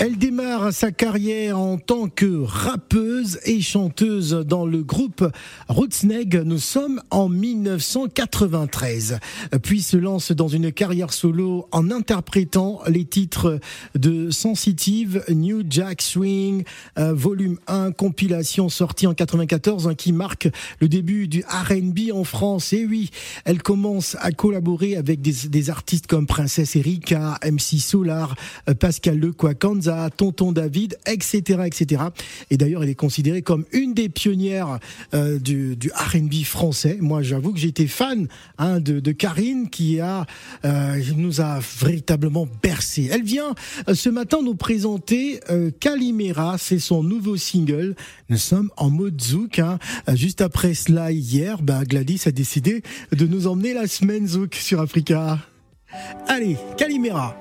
Elle démarre sa carrière en tant que rappeuse et chanteuse dans le groupe Rootsneg. Nous sommes en 1993. Puis se lance dans une carrière solo en interprétant les titres de Sensitive, New Jack Swing, euh, volume 1, compilation sortie en 94 hein, qui marque le début du R&B en France. Et oui, elle commence à collaborer avec des, artistes comme Princesse Erika, MC Solar, euh, Pascal À Tonton David, etc., etc. Et d'ailleurs, elle est considérée comme une des pionnières euh, du, R&B français. Moi, j'avoue que j'étais fan hein, de, Karine, qui euh, nous a véritablement bercé. Elle vient euh, ce matin nous présenter euh, Calimera, c'est son nouveau single. Nous sommes en mode zouk. Hein. Juste après cela, hier, bah, Gladys a décidé de nous emmener la semaine zouk sur Africa. Allez, Calimera.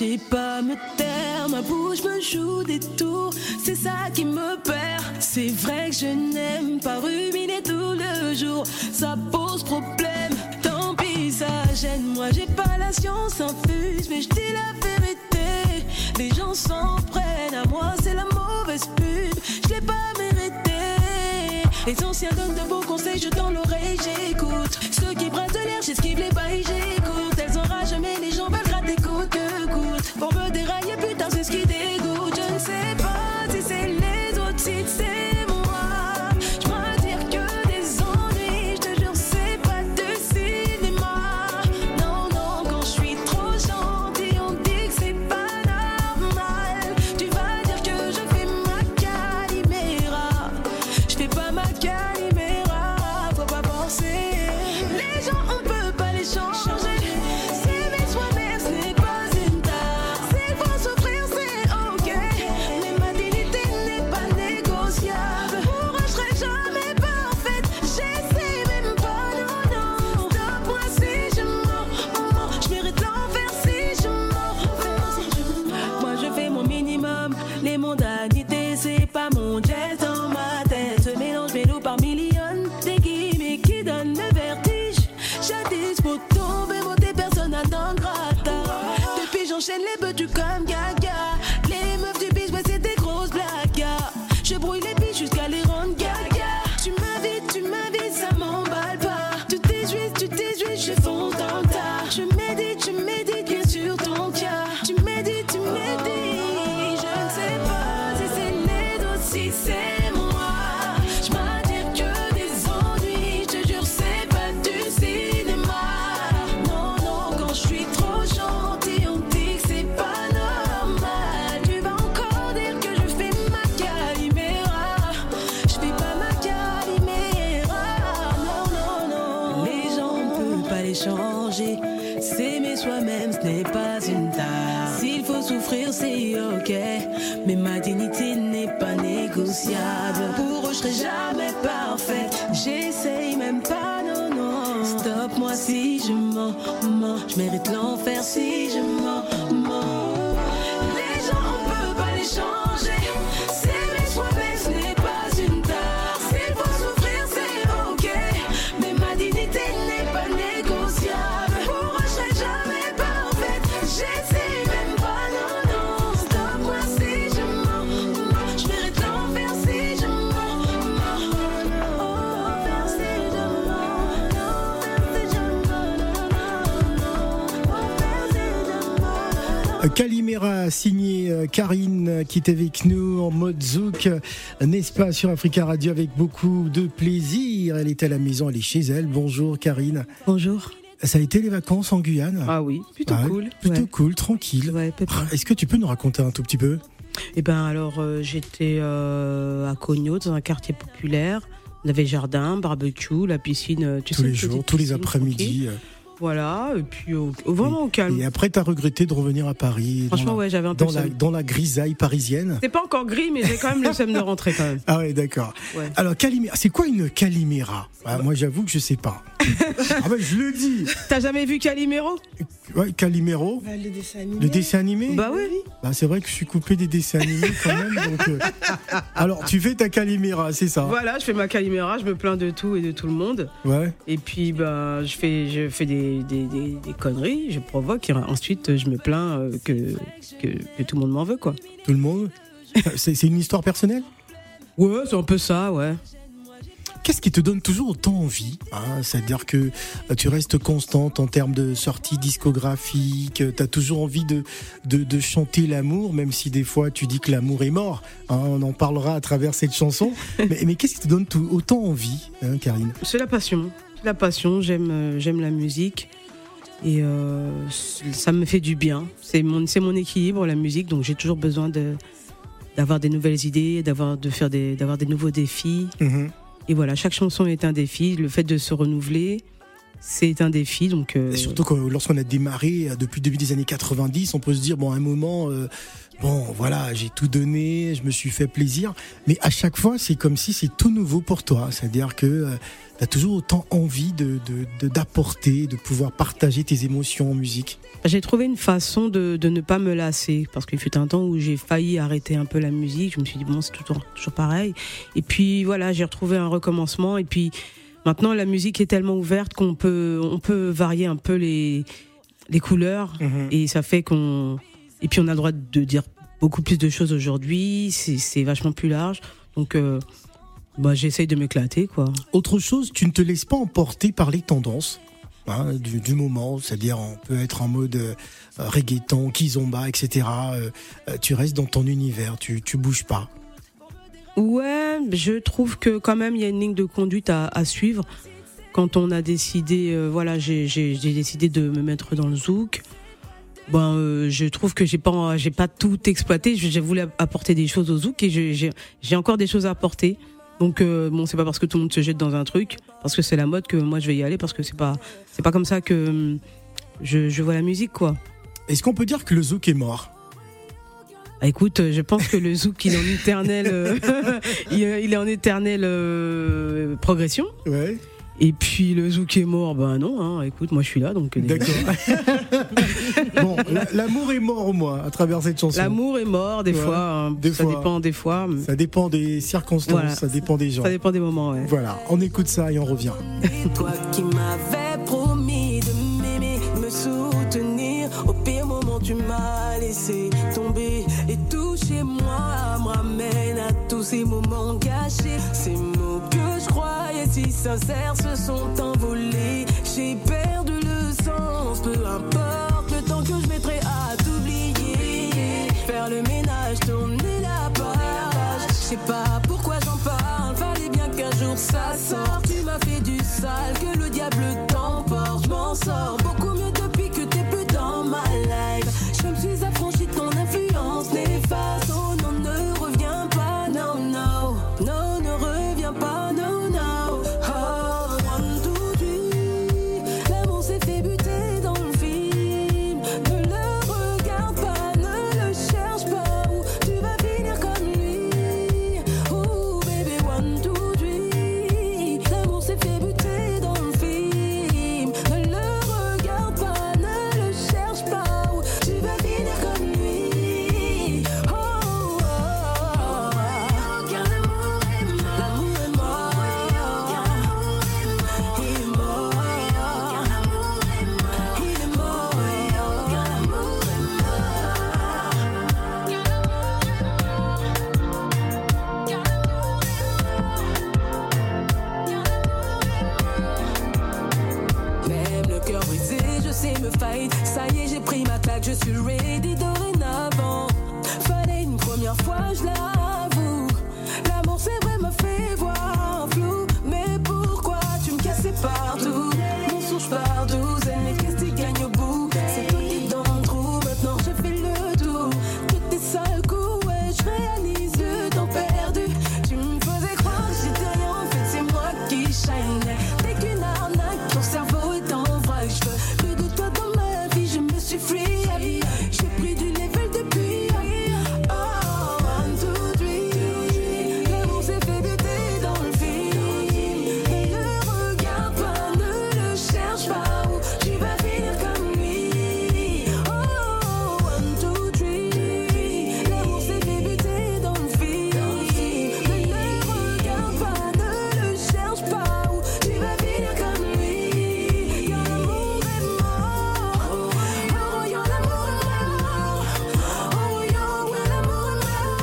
Sais pas me taire, ma bouche me joue des tours, c'est ça qui me perd. C'est vrai que je n'aime pas ruminer tout le jour, ça pose problème. Tant pis, ça gêne, moi j'ai pas la science infuse, mais je dis la vérité. Les gens s'en prennent à moi, c'est la mauvaise pub, je l'ai pas mérité. Les anciens donnent de beaux conseils, je dans l'oreille, j'écoute. Ceux qui brassent de l'air, j'esquive les bails, j'écoute. Qui dégoûte. Calimera, signé euh, Karine, euh, qui est avec nous en mode zouk, euh, n'est-ce pas, sur Africa Radio avec beaucoup de plaisir. Elle est à la maison, elle est chez elle. Bonjour Karine. Bonjour. Ça a été les vacances en Guyane Ah oui, plutôt Ah cool. Plutôt Ouais. cool, tranquille. Ouais. Ah, Est-ce que tu peux nous raconter un tout petit peu? Eh ben alors euh, j'étais euh, à Cogno dans un quartier populaire. On avait jardin, barbecue, la piscine. Tu tous sais, les jours, tous les après-midi. Voilà, et puis au- vraiment au calme. Et après, t'as regretté de revenir à Paris. Franchement, la- ouais, j'avais un peu dans la, dans la grisaille parisienne. C'est pas encore gris, mais j'ai quand même le seum de rentrer quand même. Ah ouais, d'accord. Ouais. Alors, Calimera, c'est quoi une Calimera? Ah, Moi, j'avoue que je sais pas. ah ben, je le dis. T'as jamais vu Calimero? Ouais, Calimero, Bah, le dessin animé. le dessin animé Bah oui. Bah, c'est vrai que je suis coupé des dessins animés quand même. donc, euh, Alors, tu fais ta Calimera, c'est ça? Voilà, je fais ma Calimera, je me plains de tout et de tout le monde. Ouais. Et puis, bah, je fais, je fais des, des, des- des conneries, je provoque, et ensuite, je me plains euh, que, que, que tout le monde m'en veut, quoi. Tout le monde? C'est c'est une histoire personnelle? Ouais, c'est un peu ça, ouais. Qu'est-ce qui te donne toujours autant envie hein C'est-à-dire que euh, tu restes constante en termes de sorties discographiques, tu as toujours envie de, de, de chanter l'amour, même si des fois tu dis que l'amour est mort. hein, on en parlera à travers cette chanson. mais mais qu'est-ce qui te donne tout- autant envie, hein, Karine? C'est la passion. La passion, j'aime euh, j'aime la musique. Et euh, ça me fait du bien. C'est mon, c'est mon équilibre, la musique, donc j'ai toujours besoin de d'avoir des nouvelles idées, d'avoir de faire des d'avoir des nouveaux défis. Mhm. Et voilà, chaque chanson est un défi. Le fait de se renouveler, c'est un défi. Euh, surtout que lorsqu'on a démarré euh, depuis le début des années 90, on peut se dire bon à un moment euh, bon voilà j'ai tout donné, je me suis fait plaisir, mais à chaque fois c'est comme si c'est tout nouveau pour toi, c'est-à-dire que tu as toujours autant envie de de- de- d'apporter, de, pouvoir partager tes émotions en musique. J'ai trouvé une façon de, de ne pas me lasser parce qu'il fut un temps où j'ai failli arrêter un peu la musique. Je me suis dit bon c'est toujours toujours pareil. Et puis voilà j'ai retrouvé un recommencement et puis maintenant la musique est tellement ouverte qu'on peut on peut varier un peu les les couleurs et ça fait qu'on et puis on a le droit de dire beaucoup plus de choses aujourd'hui. C'est vachement plus large donc euh, bah j'essaye de m'éclater quoi. Autre chose, tu ne te laisses pas emporter par les tendances. hein, du, du moment, c'est-à-dire on peut être en mode euh, reggaeton, kizomba, etc. Euh, tu restes dans ton univers, tu, tu bouges pas. Ouais, je trouve que quand même il y a une ligne de conduite à, à suivre. Quand on a décidé, euh, voilà, j'ai décidé de me mettre dans le zouk. Ben, euh, je trouve que j'ai pas, j'ai pas tout exploité. J'ai voulu apporter des choses au zouk et j'ai encore des choses à apporter. Donc euh, bon, c'est pas parce que tout le monde se jette dans un truc, parce que c'est la mode que moi je vais y aller, parce que c'est pas, c'est pas comme ça que hum, je, je vois la musique quoi. Est-ce qu'on peut dire que le zouk est mort? Ah, écoute, euh, je pense que le zouk il est en éternelle, euh, il est il est en éternelle euh, progression. Ouais. Et puis le zouk est mort, ben non, hein, écoute, moi je suis là donc. euh, D'accord. bon, la- l'amour est mort au moins à travers cette chanson. L'amour est mort des Ouais, fois, hein, des ça fois. dépend des fois, Ça dépend des circonstances, Voilà. ça dépend des gens. ça dépend des moments, ouais. Voilà, on écoute ça et on revient. Toi qui m'avais promis de m'aimer, me soutenir. Au pire moment, tu m'as laissé tomber. Et tout chez moi me ramène à tous ces moments gâchés. Ces si sincères se sont envolés. J'ai perdu le sens, peu importe le temps que je mettrai à t'oublier. Faire le ménage, tourner la page. Je sais pas pourquoi j'en parle, fallait bien qu'un jour ça sorte. Tu m'as fait du sale, que le diable t'emporte. Je m'en sors beaucoup mieux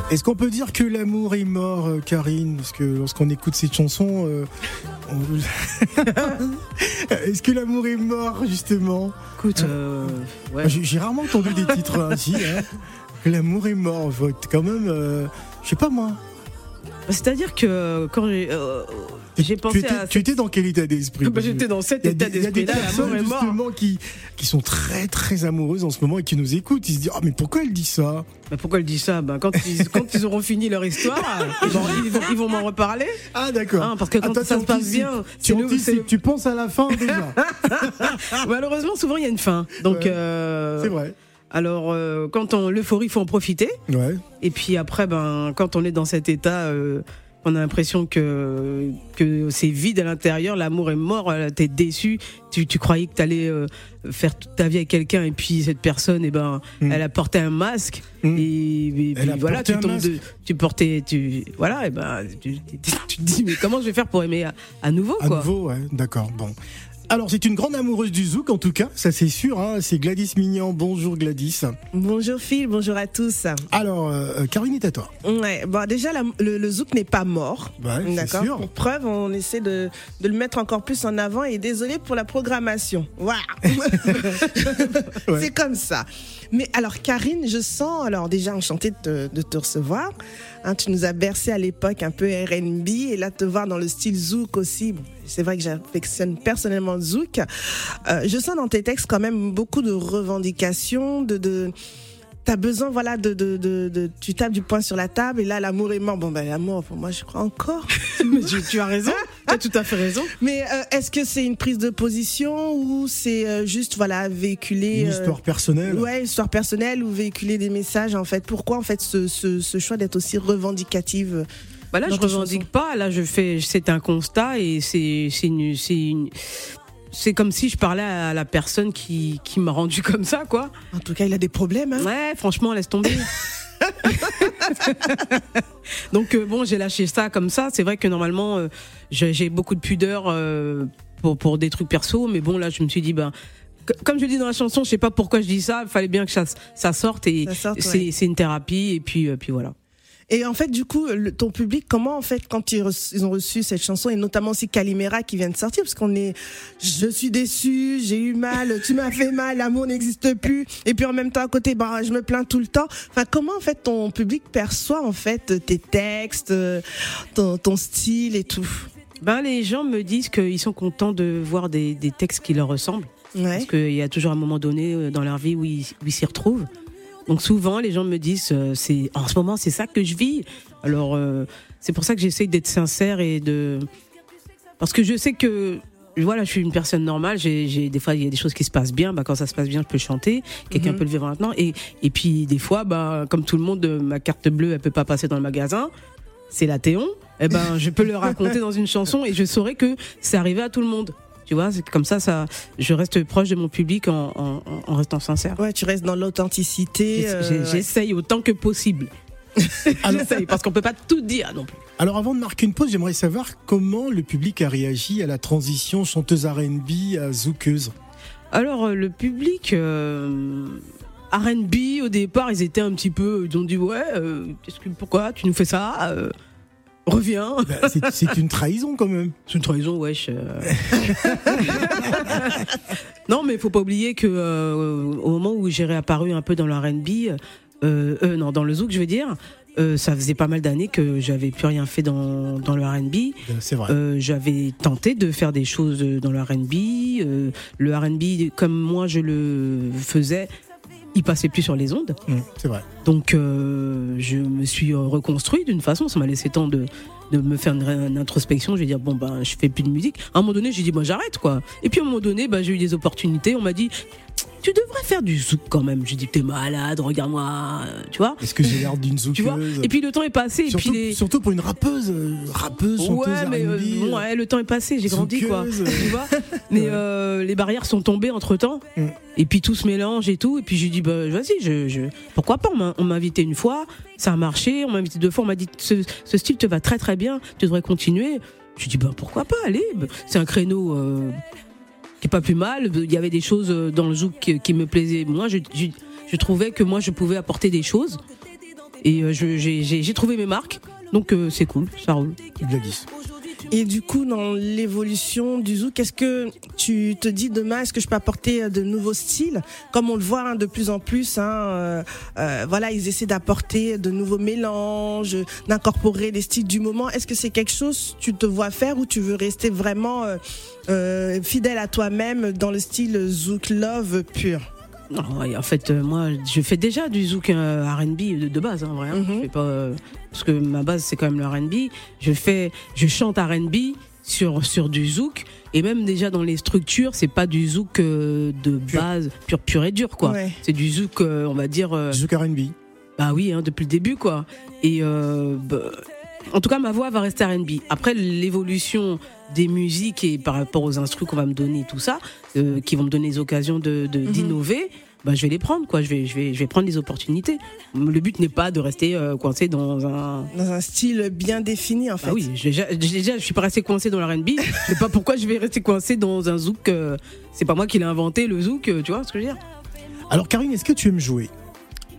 Est-ce qu'on peut dire que l'amour est mort, euh, Karine? Parce que lorsqu'on écoute cette chanson, euh, on- est-ce que l'amour est mort justement? Écoute, euh, ouais. J'ai rarement entendu des titres ainsi. Hein. L'amour est mort, être quand même, euh, je sais pas moi. C'est-à-dire que quand j'ai euh, j'ai tu pensé étais, à. tu étais dans quel état d'esprit Bah, J'étais dans cet état des, il y a des personnes justement qui, qui sont très très amoureuses en ce moment et qui nous écoutent. Ils se disent Ah, mais pourquoi elle dit ça? Mais pourquoi elle dit ça? Bah, quand, ils, quand ils auront fini leur histoire, ils vont, ils m'en reparler. Ah, d'accord. Hein, parce que quand ça se passe bien, Tu, le- le- tu penses à la fin déjà. Malheureusement, souvent il y a une fin. Donc, Ouais. euh, C'est vrai. Alors euh, quand on l'euphorie, il faut en profiter. Ouais. Et puis après, ben, quand on est dans cet état, euh, on a l'impression que, que c'est vide à l'intérieur, l'amour est mort, euh, t'es déçu, tu, tu croyais que t'allais euh, faire toute ta vie avec quelqu'un et puis cette personne, eh ben, Mm. elle a porté un masque Mm. et, puis voilà, tu tombes de, tu portais, tu, voilà, et ben, tu, tu- tu te dis, mais comment je vais faire pour aimer à, à nouveau, À quoi? nouveau, ouais. D'accord. Bon. Alors, c'est une grande amoureuse du zouk, en tout cas, ça c'est sûr. Hein. C'est Gladys Mignon. Bonjour Gladys. Bonjour Phil, bonjour à tous. Alors, euh, Karine est à toi. Ouais, bon déjà la- le, le zouk n'est pas mort. Ouais, D'accord. Pour preuve, on essaie de, de le mettre encore plus en avant et désolé pour la programmation. Ouais. C'est comme ça. Mais alors Karine, je sens alors déjà enchantée de, te- de te recevoir. Hein, tu nous as bercé à l'époque un peu R&B et là te voir dans le style zouk aussi. Bon, c'est vrai que j'affectionne personnellement le zouk. Euh, je sens dans tes textes quand même beaucoup de revendications, de, de T'as besoin, voilà, de, de, de, de- tu tapes du poing sur la table et là, l'amour est mort. Bon, ben, l'amour, pour moi, je crois encore. Mais tu, tu as raison, tu as tout à fait raison. Mais euh, est-ce que c'est une prise de position ou c'est euh, juste, voilà, véhiculer. Une euh, histoire personnelle. Ouais, histoire personnelle ou véhiculer des messages, en fait? Pourquoi, en fait, ce, ce, ce choix d'être aussi revendicative Bah là, je tes revendique pas. Là, je fais. C'est un constat et c'est c'est une c'est une. C'est comme si je parlais à la personne qui, qui m'a rendu comme ça, quoi. En tout cas, il a des problèmes, hein. Ouais, franchement, laisse tomber. Donc euh, bon, j'ai lâché ça comme ça. C'est vrai que normalement, euh, j'ai beaucoup de pudeur euh, pour pour des trucs perso, mais bon là, je me suis dit ben. Comme je dis dans la chanson, je sais pas pourquoi je dis ça. Il fallait bien que ça, ça sorte et Ça sorte, c'est ouais. une thérapie et puis puis voilà. Et en fait, du coup, le- ton public, comment en fait, quand ils, ont reçu cette chanson, et notamment aussi Calimera qui vient de sortir, parce qu'on est, je suis déçu, j'ai eu mal, tu m'as fait mal, l'amour n'existe plus, et puis en même temps à côté, bah, je me plains tout le temps. Enfin, comment en fait ton public perçoit en fait tes textes, euh, ton, ton style et tout? Ben les gens me disent qu'ils sont contents de voir des, des textes qui leur ressemblent. Ouais. Parce qu'il y a toujours un moment donné euh, dans leur vie où ils s'y retrouvent. Donc souvent, les gens me disent, euh, c'est en ce moment, c'est ça que je vis. Alors, euh, c'est pour ça que j'essaye d'être sincère et de... Parce que je sais que, voilà, je suis une personne normale. J'ai, des fois, il y a des choses qui se passent bien. Bah, quand ça se passe bien, je peux chanter. Quelqu'un Mhm. peut le vivre maintenant. Et, et puis, des fois, bah, comme tout le monde, euh, ma carte bleue, elle peut pas passer dans le magasin. C'est la Théon. Eh ben, je peux le raconter dans une chanson et je saurais que c'est arrivé à tout le monde. Tu vois, c'est comme ça, ça, je reste proche de mon public en, en, en restant sincère. Ouais, tu restes dans l'authenticité. Euh, ouais. J'essaye autant que possible. J'essaye, parce qu'on peut pas tout dire non plus. Alors avant de marquer une pause, j'aimerais savoir comment le public a réagi à la transition chanteuse R&B à zoukeuse. Alors, euh, le public, euh, RB, au départ, ils étaient un petit peu. Ils ont dit Ouais, euh, qu'est-ce que, pourquoi tu nous fais ça Euh, Reviens. Bah, c'est- une trahison quand même. C'est une trahison, wesh. euh. non, mais il faut pas oublier que euh, au moment où j'ai réapparu un peu dans le R&B, euh, non, dans le zouk, je veux dire, ça faisait pas mal d'années que j'avais plus rien fait dans, dans le R&B. C'est vrai. J'avais tenté de faire des choses dans le R&B. le R&B, comme moi je le faisais, il passait plus sur les ondes. Mmh, c'est vrai. Donc euh, je me suis reconstruit d'une façon, ça m'a laissé temps de, de me faire une, une introspection, je vais dire bon ben je fais plus de musique. À un moment donné, j'ai dit moi j'arrête quoi. Et puis à un moment donné, ben, j'ai eu des opportunités, on m'a dit tu devrais faire du zouk quand même. J'ai dit t'es malade, regarde-moi, euh, tu vois. Est-ce que j'ai l'air d'une zoukeuse Tu vois Et puis le temps est passé et surtout, puis les surtout pour une rappeuse, euh, rappeuse, chanteuse Ouais, mais euh, R&B, bon, ouais, le temps est passé, j'ai grandi quoi. Tu vois Mais euh, les barrières sont tombées entre temps. Mm. Et puis tout se mélange et tout. Et puis j'ai dit, bah, vas-y, je, je... pourquoi pas? On m'a- invité une fois, ça a marché. On m'a invité deux fois, on m'a dit, ce, ce style te va très très bien, tu devrais continuer. Je dis, bah, pourquoi pas, allez. Bah, C'est un créneau euh, qui est pas plus mal. Il y avait des choses euh, dans le zouk qui, me plaisaient. Moi, je, je, trouvais que moi, je pouvais apporter des choses. Et euh, j'ai trouvé mes marques, donc euh, c'est cool, ça roule. Gladys. Et du coup, dans l'évolution du zouk, est-ce que tu te dis demain, est-ce que je peux apporter euh, de nouveaux styles? Comme on le voit hein, de plus en plus, hein, euh, euh, voilà, ils essaient d'apporter de nouveaux mélanges, d'incorporer les styles du moment. Est-ce que c'est quelque chose que tu te vois faire ou tu veux rester vraiment euh, euh, fidèle à toi-même dans le style zouk love pur? En fait, euh, moi, je fais déjà du zouk euh, R&B de, base, hein, vrai. hein. Mhm. Je fais pas euh, parce que ma base c'est quand même le R&B. Je fais, je chante R&B sur sur du zouk et même déjà dans les structures, c'est pas du zouk euh, de Pur. base pur pur et dur quoi. Ouais. C'est du zouk, euh, on va dire. euh, Zouk R&B. Bah oui, hein, depuis le début, quoi. Et bah, en tout cas, ma voix va rester R&B. Après, l'évolution des musiques et par rapport aux instruments qu'on va me donner, tout ça, euh, qui vont me donner les occasions de de- Mhm. d'innover. Bah, je vais les prendre, quoi. Je vais, je vais, je vais prendre les opportunités. Le but n'est pas de rester euh, coincé dans un. Dans un style bien défini, en fait. Bah oui, déjà, déjà, je suis pas resté coincé dans le R&B. je sais pas pourquoi je vais rester coincé dans un zouk. euh, c'est pas moi qui l'ai inventé, le zouk. euh, tu vois ce que je veux dire? Alors Karine, est-ce que tu aimes jouer?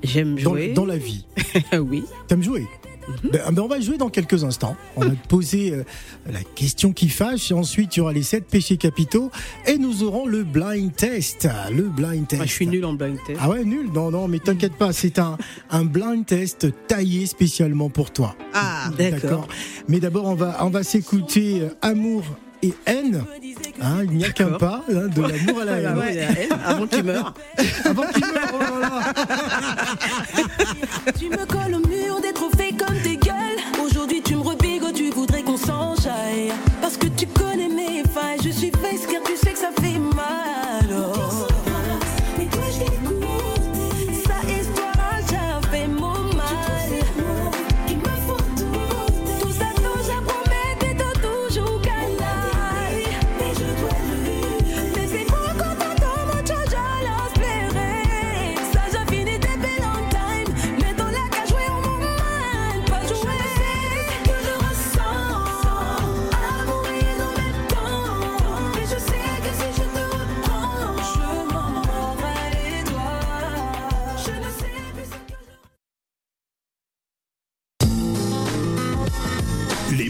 J'aime dans, jouer. dans la vie? Oui. T'aimes jouer? Mhm. Ben, ben, on va jouer dans quelques instants. On va te poser euh, la question qui fâche et ensuite il y aura les sept péchés capitaux et nous aurons le blind test. Le blind test. Moi, je suis nul en blind test. Ah ouais, nul? Non, non, mais t'inquiète pas, c'est un, un blind test taillé spécialement pour toi. Ah, D'accord. Mais d'abord, on va, on va s'écouter euh, Amour et haine. Hein, il n'y a qu'un pas, hein, de l'amour à la haine. Ah ouais, elle, avant qu'il meure. Avant qu'il meure, oh là là. Tu me colles au mur des trophées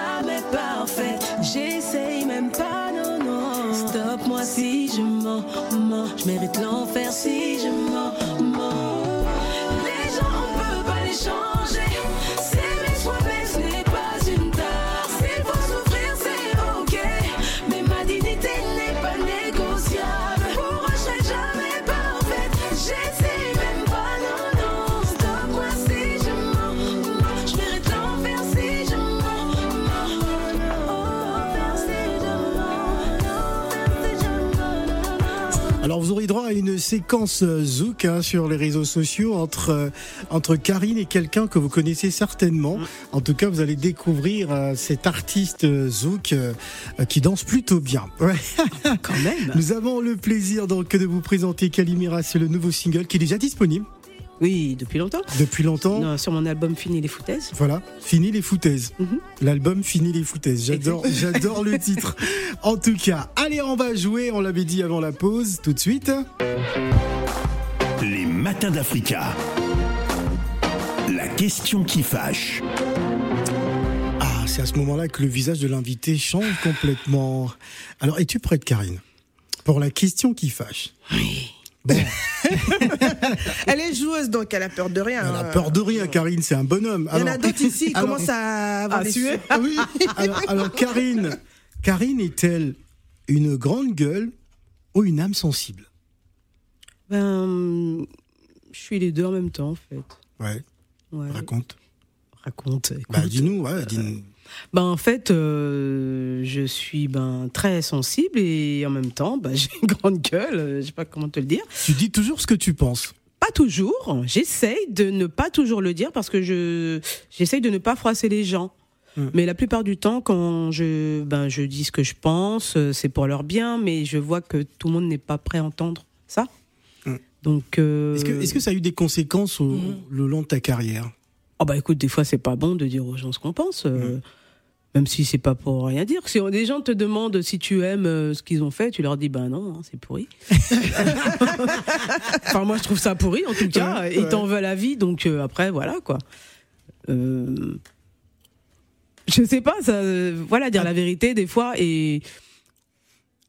jamais. J'essaye même pas, non, non. Stop moi si je mens, mens. Je mérite l'enfer si je mens. Une séquence Zouk hein, sur les réseaux sociaux entre euh, entre Karine et quelqu'un que vous connaissez certainement. En tout cas, vous allez découvrir euh, cet artiste euh, Zouk euh, qui danse plutôt bien. Ouais. Quand même. Nous avons le plaisir donc de vous présenter Calimira, c'est le nouveau single qui est déjà disponible Oui, depuis longtemps. depuis longtemps. Non, sur mon album Fini les foutaises. Voilà, fini les foutaises. Mhm. L'album Fini les foutaises. J'adore, j'adore le titre. En tout cas, allez, on va jouer. On l'avait dit avant la pause. Tout de suite. Les matins d'Africa. La question qui fâche. Ah, c'est à ce moment-là que le visage de l'invité change complètement. Alors, es-tu prête, Karine? Pour la question qui fâche. Oui. Bon, Elle est joueuse, donc elle a peur de rien. elle a hein. peur de rien, Karine. C'est un bonhomme. Il y en a Alors- d'autres ici qui alors- commencent à avoir à des suer. sueurs. Ah oui. Alors, alors, Karine, Karine est-elle une grande gueule ou une âme sensible? Ben, je suis les deux en même temps, en fait. Ouais, Ouais. raconte. Raconte. Bah, dis-nous, ouais, dis-nous. Ben, en fait, euh, je suis ben, très sensible et en même temps, ben, j'ai une grande gueule. euh, Je sais pas comment te le dire. Tu dis toujours ce que tu penses. Pas toujours. J'essaye de ne pas toujours le dire parce que je j'essaye de ne pas froisser les gens. Mm. Mais la plupart du temps, quand je ben je dis ce que je pense, euh, c'est pour leur bien, mais je vois que tout le monde n'est pas prêt à entendre ça. Mm. Donc, euh, Est-ce que, est-ce que ça a eu des conséquences au, Mhm. le long de ta carrière? Oh bah écoute, des fois c'est pas bon de dire aux gens ce qu'on pense. euh. Même si c'est pas pour rien dire. Si des gens te demandent si tu aimes euh, ce qu'ils ont fait, tu leur dis ben non, hein, c'est pourri. enfin moi je trouve ça pourri en tout cas. Ouais, Ils t'en veulent la vie, donc euh, après voilà quoi. Euh, Je sais pas, ça, voilà dire la vérité des fois et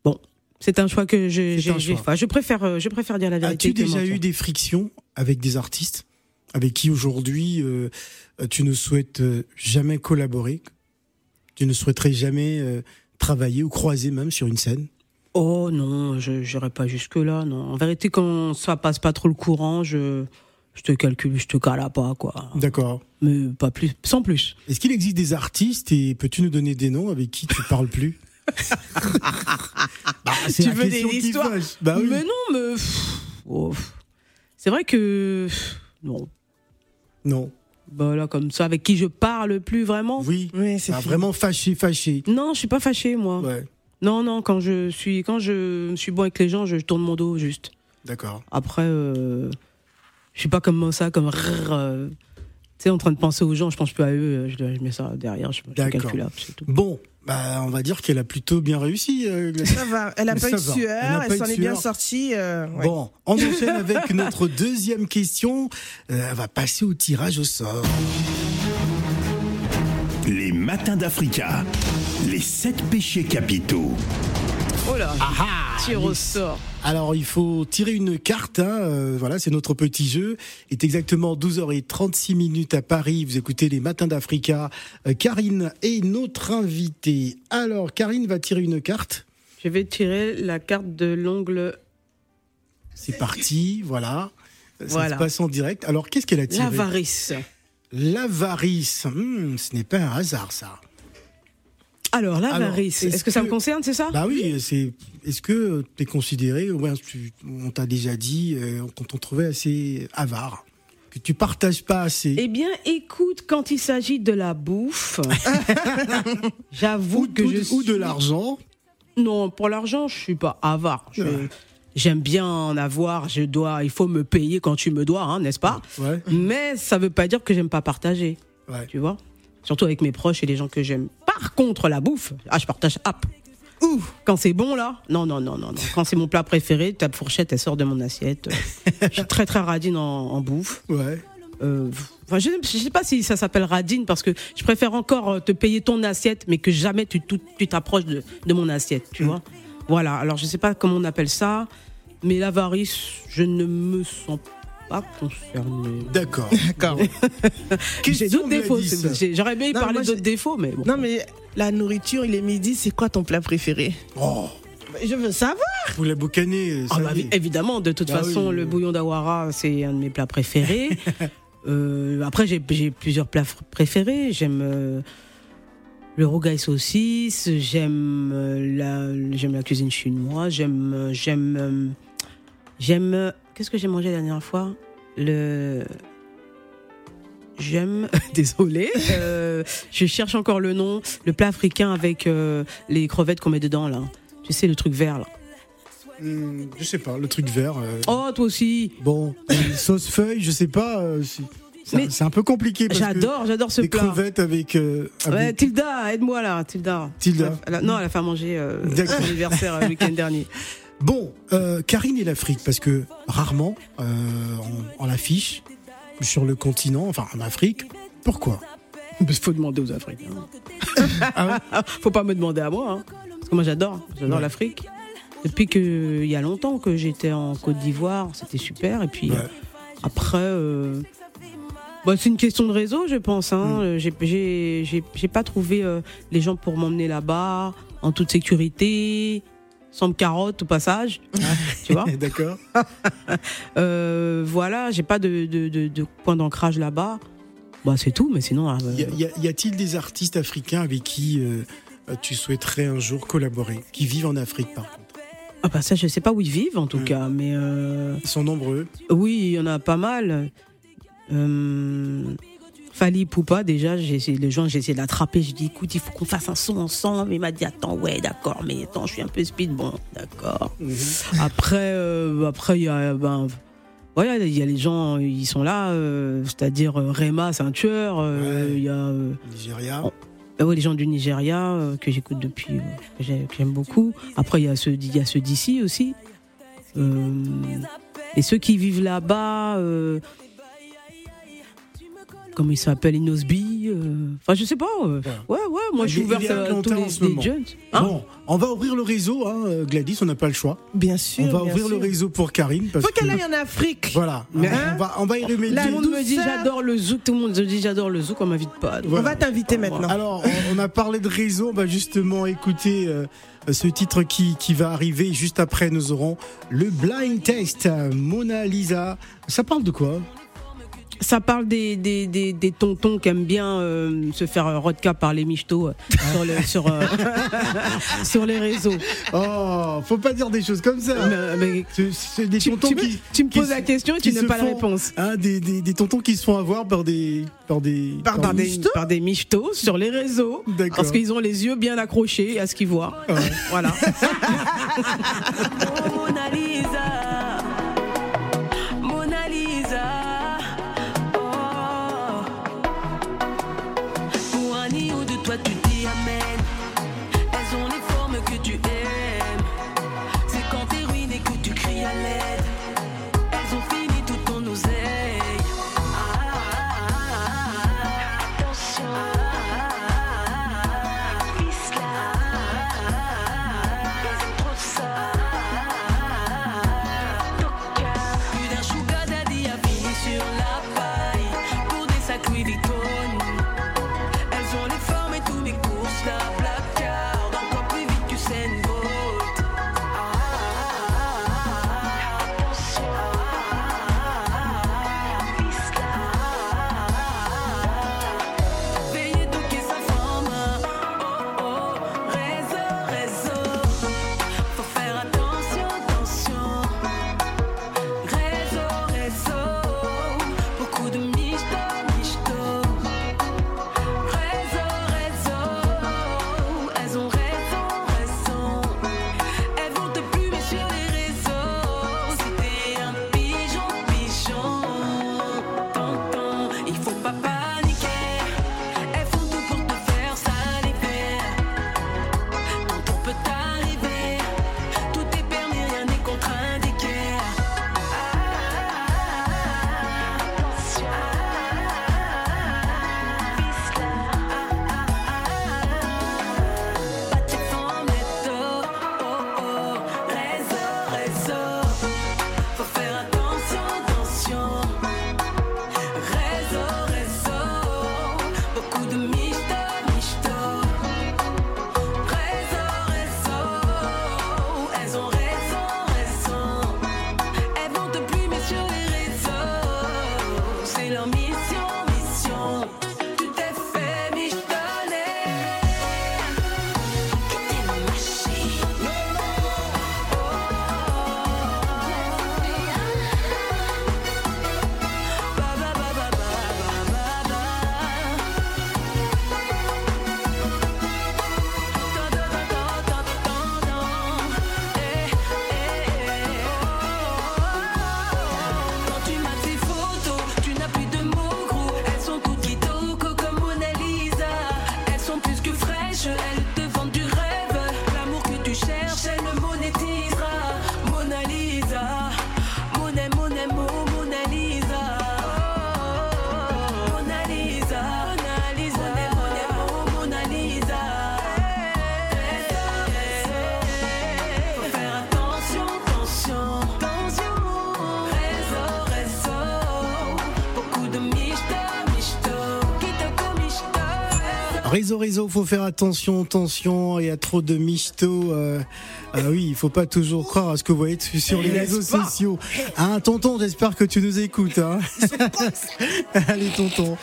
bon. C'est un choix que j'ai, fait. Je préfère, je préfère dire la vérité. As-tu déjà mentir. eu des frictions avec des artistes avec qui aujourd'hui tu ne souhaites jamais collaborer Tu ne souhaiterais jamais euh, travailler ou croiser même sur une scène? Oh non, je n'irai pas jusque là. Non, en vérité, quand ça passe pas trop le courant, je je te calcule, je te cala pas quoi. D'accord. Mais pas plus, sans plus. Est-ce qu'il existe des artistes et peux-tu nous donner des noms avec qui tu parles plus? Bah, c'est Tu la veux des histoires? Bah oui. Mais non, mais oh, c'est vrai que non. Non. Bah là, comme ça, avec qui je parle plus vraiment. Oui. Oui, c'est Ah, fini. vraiment fâché, fâché. Non, je suis pas fâchée moi. Ouais. Non, non, quand je suis quand je suis bon avec les gens, je tourne mon dos juste. D'accord. Après, euh, je suis pas comme ça, comme euh, tu sais, en train de penser aux gens, je pense plus à eux, je, je mets ça derrière, je, calcule up, c'est tout. Bon, bah, on va dire qu'elle a plutôt bien réussi. euh, Glacia. Ça va. Elle a pas eu de sueur, elle s'en est bien sortie. euh, ouais. Bon, on enchaîne avec notre deuxième question. Euh, elle va passer au tirage au sort. Les matins d'Africa. Les sept péchés capitaux. Oh là, Ah, tire au sort. Alors, il faut tirer une carte. hein, euh, voilà, c'est notre petit jeu. Il est exactement 12h36 minutes à Paris. Vous écoutez les Matins d'Africa. Euh, Karine est notre invitée. Alors, Karine va tirer une carte. Je vais tirer la carte de l'ongle C'est parti, voilà. Ça Voilà. se passe en direct. Alors, qu'est-ce qu'elle a tiré? l'avarice. L'avarice. Hmm, ce n'est pas un hasard, ça. Alors, l'avarice, Alors, est-ce que ça me concerne, c'est ça? Bah oui, c'est. Est-ce que tu es considéré, ouais, tu- on t'a déjà dit, euh, qu'on t'en trouvait assez avare, que tu partages pas assez, Eh bien, écoute, quand il s'agit de la bouffe, j'avoue ou, que ou je de- ou de suis- l'argent. Non, pour l'argent, je suis pas avare. Je- Ouais. J'aime bien en avoir. Je dois, il faut me payer quand tu me dois, hein, n'est-ce pas? Ouais, Mais ça veut pas dire que j'aime pas partager. ouais. Tu vois? Surtout avec mes proches et les gens que j'aime. Par contre, la bouffe, ah, je partage hop. Ouh, quand c'est bon là, non, non, non, non, non. Quand c'est mon plat préféré, ta fourchette, elle sort de mon assiette. Je suis très, très radine en, en bouffe. Ouais. Euh, enfin, je ne sais pas si ça s'appelle radine parce que je préfère encore euh, te payer ton assiette, mais que jamais tu t'approches de, de mon assiette, tu vois. Voilà. Alors je sais pas comment on appelle ça, mais l'avarice, je ne me sens pas concernée. D'accord. D'accord. J'ai d'autres défauts. J'aurais bien Non, parlé d'autres défauts, mais bon. Non, mais la nourriture, il est midi, c'est quoi ton plat préféré? Oh, Je veux savoir. vous la boucanez. Ah bah, évidemment, de toute Bah façon, oui, le oui. bouillon d'Awara, c'est un de mes plats préférés. Euh, après, j'ai plusieurs plats préférés. J'aime euh, le rougail saucisse, j'aime euh, la, j'aime la cuisine chinoise, j'aime, euh, j'aime, j'aime. Euh, Qu'est-ce que j'ai mangé la dernière fois? Le J'aime, désolé, euh, je cherche encore le nom, le plat africain avec euh, les crevettes qu'on met dedans là. Tu sais, le truc vert là. Hum, je sais pas, le truc vert. euh, Oh, toi aussi Bon, une sauce feuille, je sais pas. euh, c'est- c'est Mais c'est un peu compliqué. parce que J'adore, j'adore ce Des plat. crevettes avec. euh, Ouais, avec- Tilda, aide-moi là, Tilda. Tilda. Elle a- non, elle a fait à manger euh, D'accord. son anniversaire euh, le week-end dernier. Bon, euh, Karine et l'Afrique, parce que rarement euh, on, on l'affiche sur le continent, enfin en Afrique. Pourquoi? Il faut demander aux Africains. Ah faut pas me demander à moi. hein. Parce que moi j'adore, j'adore Ouais. l'Afrique. Depuis que il y a longtemps que j'étais en Côte d'Ivoire, c'était super. Et puis Ouais. euh, après, euh, bah, c'est une question de réseau, je pense. Hein. Mm. Euh, J'ai- pas trouvé euh, les gens pour m'emmener là-bas en toute sécurité, sans carotte au passage. tu vois D'accord. Euh, voilà, j'ai pas de, de, de, de point d'ancrage là-bas. Bah, c'est tout, mais sinon. euh, Y, a-t-il des artistes africains avec qui euh, tu souhaiterais un jour collaborer, qui vivent en Afrique par contre? Ah bah ça, je sais pas où ils vivent en tout cas, mais euh, Ils sont nombreux. oui, il y en a pas mal. Fali Poupa, déjà, les gens, j'ai essayé de l'attraper. J'ai dit, écoute, il faut qu'on fasse un son ensemble. Il m'a dit, attends, ouais, d'accord, mais attends, je suis un peu speed. Bon, d'accord. Après, euh, après, il y a, ben, voilà, il y a les gens, ils sont là, euh, c'est-à-dire euh, Rema, c'est un tueur. Ouais. Il y a. Nigeria. Oh. Euh, ouais, les gens du Nigeria que j'écoute depuis, que j'ai- que j'aime beaucoup. Après, il y a ceux, il y a ceux d'ici aussi. Et ceux qui vivent là-bas, comment ils s'appellent, Inosby. euh, Enfin, je sais pas. euh, ouais, ouais, moi je suis Il ouverte il est à tous en les, jeunes. Hein Bon, on va ouvrir le réseau, hein, Gladys, on n'a pas le choix. Bien sûr. on va ouvrir le réseau pour Karine. Parce Faut qu'elle que- aille en Afrique. Voilà, Mais on, hein on va, on va y remédier. Tout le monde me dit j'adore le zouk, tout le monde me dit j'adore le zouk, on m'invite pas. On va t'inviter maintenant. Alors, on, on a parlé de réseau, on va justement écouter euh, ce titre qui, qui va arriver. Juste après, nous aurons le blind test Mona Lisa. Ça parle de quoi? Ça parle des, des, des, des tontons qui aiment bien euh, se faire euh, rodka par les michtos euh, sur, le, sur, euh, sur les réseaux. Oh, faut pas dire des choses comme ça. Mais- mais C'est- C'est des tu, tontons tu- qui, tu me qui poses se- la question et tu n'as pas la réponse. hein, des, des, des tontons qui se font avoir par des par des Par- Par des, michtos par des michtos sur les réseaux. D'accord. Parce qu'ils ont les yeux bien accrochés à ce qu'ils voient. Ouais. Voilà. faut faire attention, attention, il y a trop de michto. Euh, ah oui, il faut pas toujours croire à ce que vous voyez sur les réseaux sociaux. Hein, tonton, j'espère que tu nous écoutes. Hein. Allez, tonton.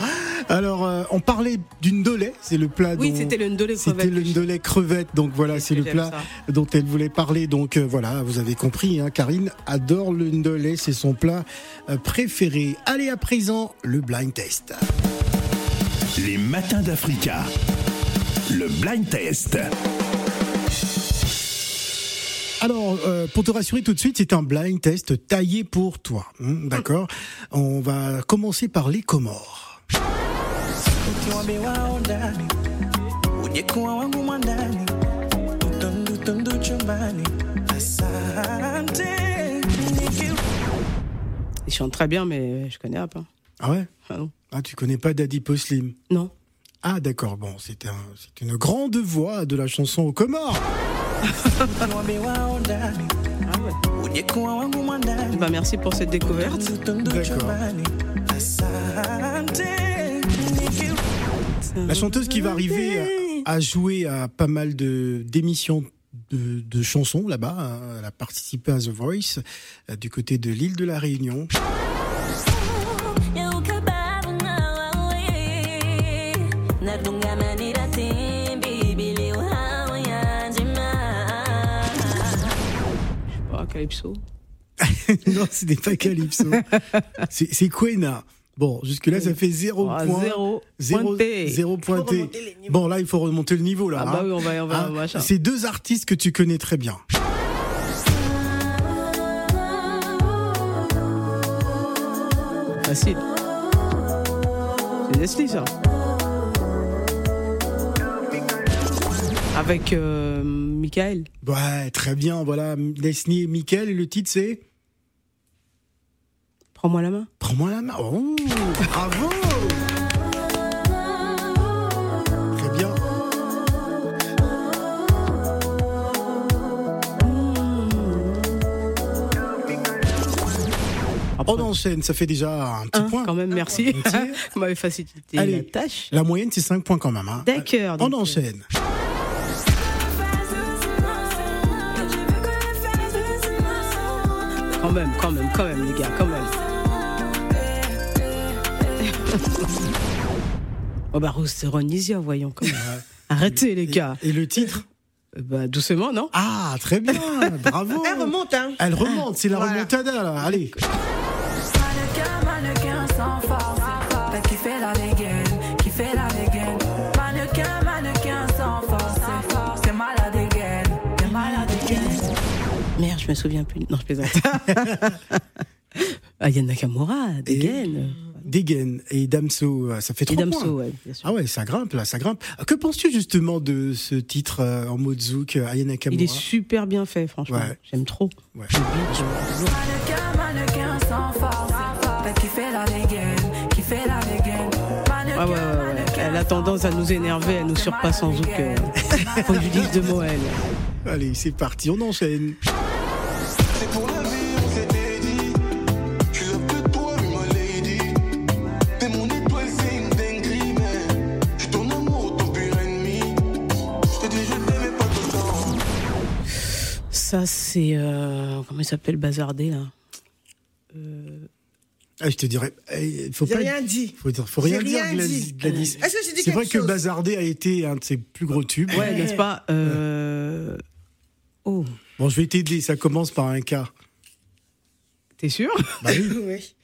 Alors, euh, on parlait d'une dolée, c'est le plat. Oui, c'était le ndolé crevette. C'était le ndolé crevette, donc voilà, c'est le plat dont elle voulait parler. Donc euh, voilà, vous avez compris, hein, Karine adore le ndolé, c'est son plat euh, préféré. Allez, à présent, le blind test. Les matins d'Africa. Le blind test. Alors, euh, pour te rassurer tout de suite, c'est un blind test taillé pour toi. hein, D'accord On va commencer par les Comores. ujekuwa wangu mwandani utundu tundu chumbani asante Niki- Il chante très bien, mais je connais pas. Ah ouais Ah non. Ah, tu connais pas Daddy Poslim Non. Ah d'accord, bon, c'est un, c'est une grande voix de la chanson aux Comores. Bah, merci pour cette découverte. D'accord. La chanteuse qui va arriver à, jouer à pas mal de d'émissions de, de chansons là-bas. hein. Elle a participé à The Voice euh, du côté de l'île de la Réunion. Calypso. non, ce n'est pas Calypso. c'est Quena. Bon, jusque-là, ça fait zéro Oh, point. zéro. Zéro, Pointé. zéro pointé. Bon, là, il faut remonter le niveau, là. Ah bah hein. oui, on va, on va, machin. c'est deux artistes que tu connais très bien. Facile. C'est Nestlé, ça. Avec euh, Michael. Ouais, très bien. Voilà, Leslie et Mickaël, et le titre, c'est Prends-moi la main. Prends-moi la main. Oh, bravo Très bien. On enchaîne, ça fait déjà un petit Hein, point. quand même, merci. Vous m'avez facilité Allez. la tâche. La moyenne, c'est 5 points quand même. hein. D'accord. On donc, enchaîne. euh, Quand même, quand même, quand même, les gars, quand même. oh bah, Rose Ronisia, voyons. Quand même. Arrêtez, les gars. Et le titre Euh, Bah, doucement, non Ah, très bien, bravo. Elle remonte, hein. Elle remonte, c'est la Voilà. remontada là. Allez. Mannequin, mannequin sans force. Qui fait la dégaine, qui fait la je me souviens plus. Non, je plaisante. Aya Nakamura, Degen. Degen et Damso, euh, ça fait Et trois Damso, points. ouais, bien sûr. Ah ouais, ça grimpe là, ça grimpe. Que penses-tu justement de ce titre euh, en mode zouk, euh, Aya Nakamura? Il est super bien fait, franchement. Ouais. J'aime trop. Ouais. Mannequin, mannequin sans force. Qui fait la dégaine, qui fait la dégaine. Mannequin, Ouais, ouais, ouais, Elle a tendance à nous énerver, elle nous surpasse en zouk. Faut que je dise deux mots, elle. Allez, c'est parti, on enchaîne. Ça, c'est. euh, comment il s'appelle, Bazardé, là Euh, Ah, je te dirais, eh, faut pas. rien dit. Faut, dire- faut rien dire, Gladys. dit. Gladys. C'est vrai que Bazardé a été un de ses plus gros tubes. Ouais, n'est-ce pas euh... Oh, Bon, je vais t'aider, ça commence par un K. t'es sûr Bah oui. Oui.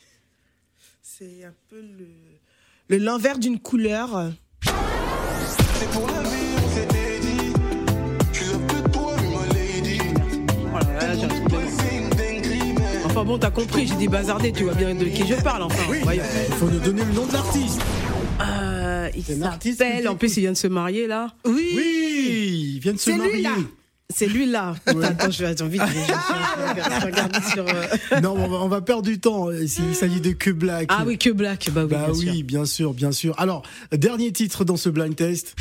C'est un peu le, le l'envers d'une couleur. C'est pour la Enfin bon, t'as compris, j'ai dit Bazardé, tu vois bien de qui je parle, enfin. voyons. Il faut nous donner le nom de l'artiste. Euh, il C'est un artiste s'appelle, en plus il vient de se marier là. Oui, il vient de se C'est lui, marier. là. C'est lui là. Attends, je vais sur. euh, Non, on va, on va perdre du temps euh, s'il s'agit de que Black. Ah oui, que Black. Bah oui, Bah bien sûr. oui, bien sûr, bien sûr. Alors, dernier titre dans ce blind test.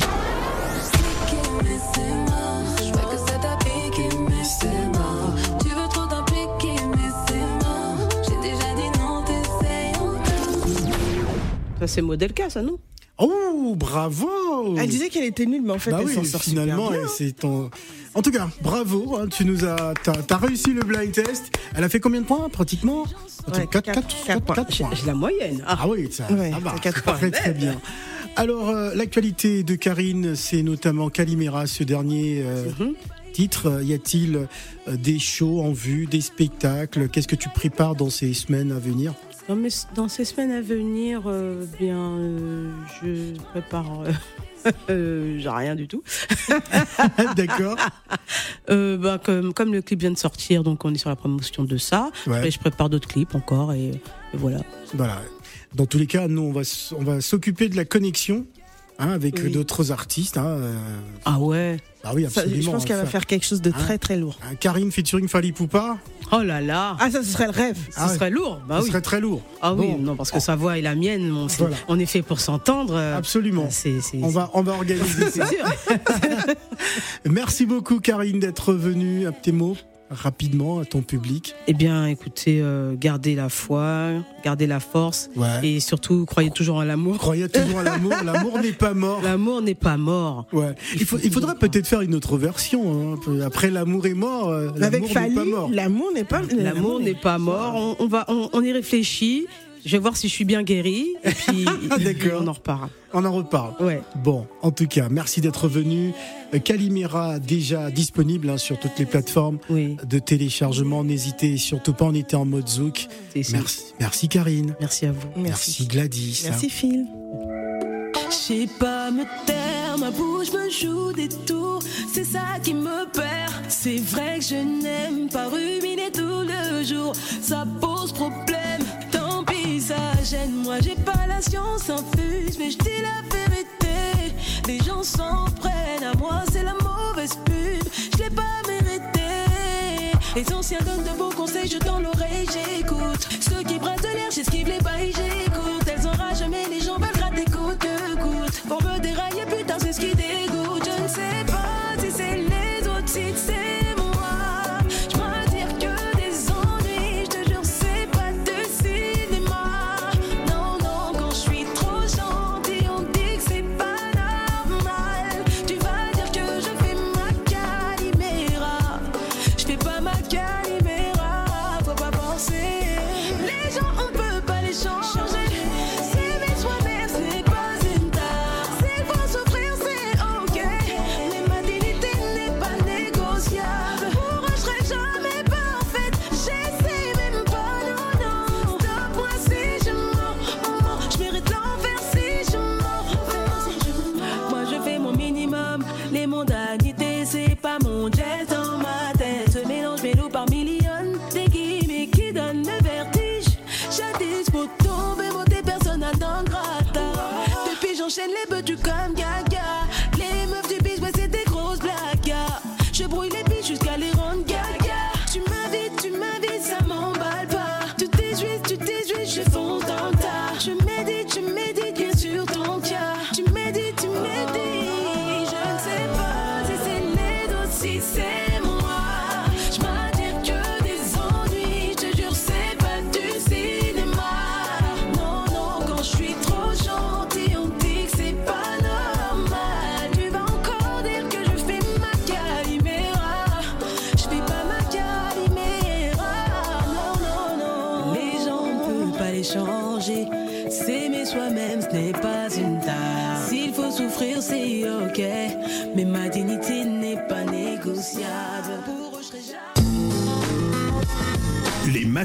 Ça c'est modèle K, ça non Oh, bravo Elle disait qu'elle était nulle, mais en fait, Bah elle oui, s'en sort super finalement, bien. elle, c'est ton... En tout cas, bravo, hein, tu nous as, t'as, t'as réussi le blind test. Elle a fait combien de points, pratiquement Ouais, 4, quatre- 4, quatre points. J'ai j'ai la moyenne. Ah, Ah oui, ça, Ouais, ça va. c'est quatre Très, très bien. Alors, euh, l'actualité de Karine, c'est notamment Calimera, ce dernier euh, Mhm. titre. Euh, Y a-t-il euh, des shows en vue, des spectacles? Qu'est-ce que tu prépares dans ces semaines à venir? Dans, mes- dans ces semaines à venir, euh, bien, euh, je prépare. euh, j'ai rien du tout. D'accord Euh, bah, comme, comme le clip vient de sortir, donc on est sur la promotion de ça. Ouais. Après, je prépare d'autres clips encore et, et voilà. Voilà. Dans tous les cas, nous, on va, on va s'occuper de la connexion hein, avec Oui. d'autres artistes. Hein, euh, Ah ouais. bah oui, Ça, absolument. je pense qu'elle va faire quelque chose de Hein très très lourd. un Karine featuring Fali Poupa, Oh là là. Ah, ça, ce serait le rêve. Ce Ah ouais. serait lourd. Bah ce oui. serait très lourd. Ah oui, non, parce que sa voix et la mienne, on, c'est- Voilà. on est fait pour s'entendre. euh, Absolument. On va, on va organiser ça. c'est sûr. Merci beaucoup, Karine, d'être venue. Un petit mot rapidement à ton public. Eh bien, écoutez, euh, gardez la foi, gardez la force Ouais. et surtout, croyez toujours en l'amour. Croyez toujours à l'amour. L'amour n'est pas mort. L'amour n'est pas mort. Ouais. Il, faut, il faudrait peut-être faire une autre version. hein. Après, l'amour est mort. euh, L'amour n'est pas mort. l'amour n'est pas. L'amour n'est pas mort. On, on va, on, on y réfléchit. Je vais voir si je suis bien guérie et puis D'accord. on en reparle. On en reparle. Ouais. Bon, en tout cas, merci d'être venu. Euh, Calimera déjà disponible hein, sur toutes les plateformes Oui. de téléchargement. N'hésitez surtout pas, on était en mode Zouk. Merci, merci Karine. Merci à vous. Merci, Gladys. Merci Phil. Je sais pas me taire, ma bouche me joue des tours, c'est ça qui me perd. C'est vrai que je n'aime pas ruminer tout le jour, ça pose problème. Ça gêne, moi j'ai pas la science infuse, mais je dis la vérité. Les gens s'en prennent à moi, c'est la mauvaise pub, je l'ai pas mérité. Les anciens donnent de beaux conseils, je tends l'oreille, j'écoute. Ceux qui brassent de l'air, j'esquive les bails, j'écoute. Elles enragent, mais les gens veulent gratter coûte que coûte. Pour me dérailler, putain, c'est ce qui dégoûte. Je ne sais pas si c'est les autres, si c'est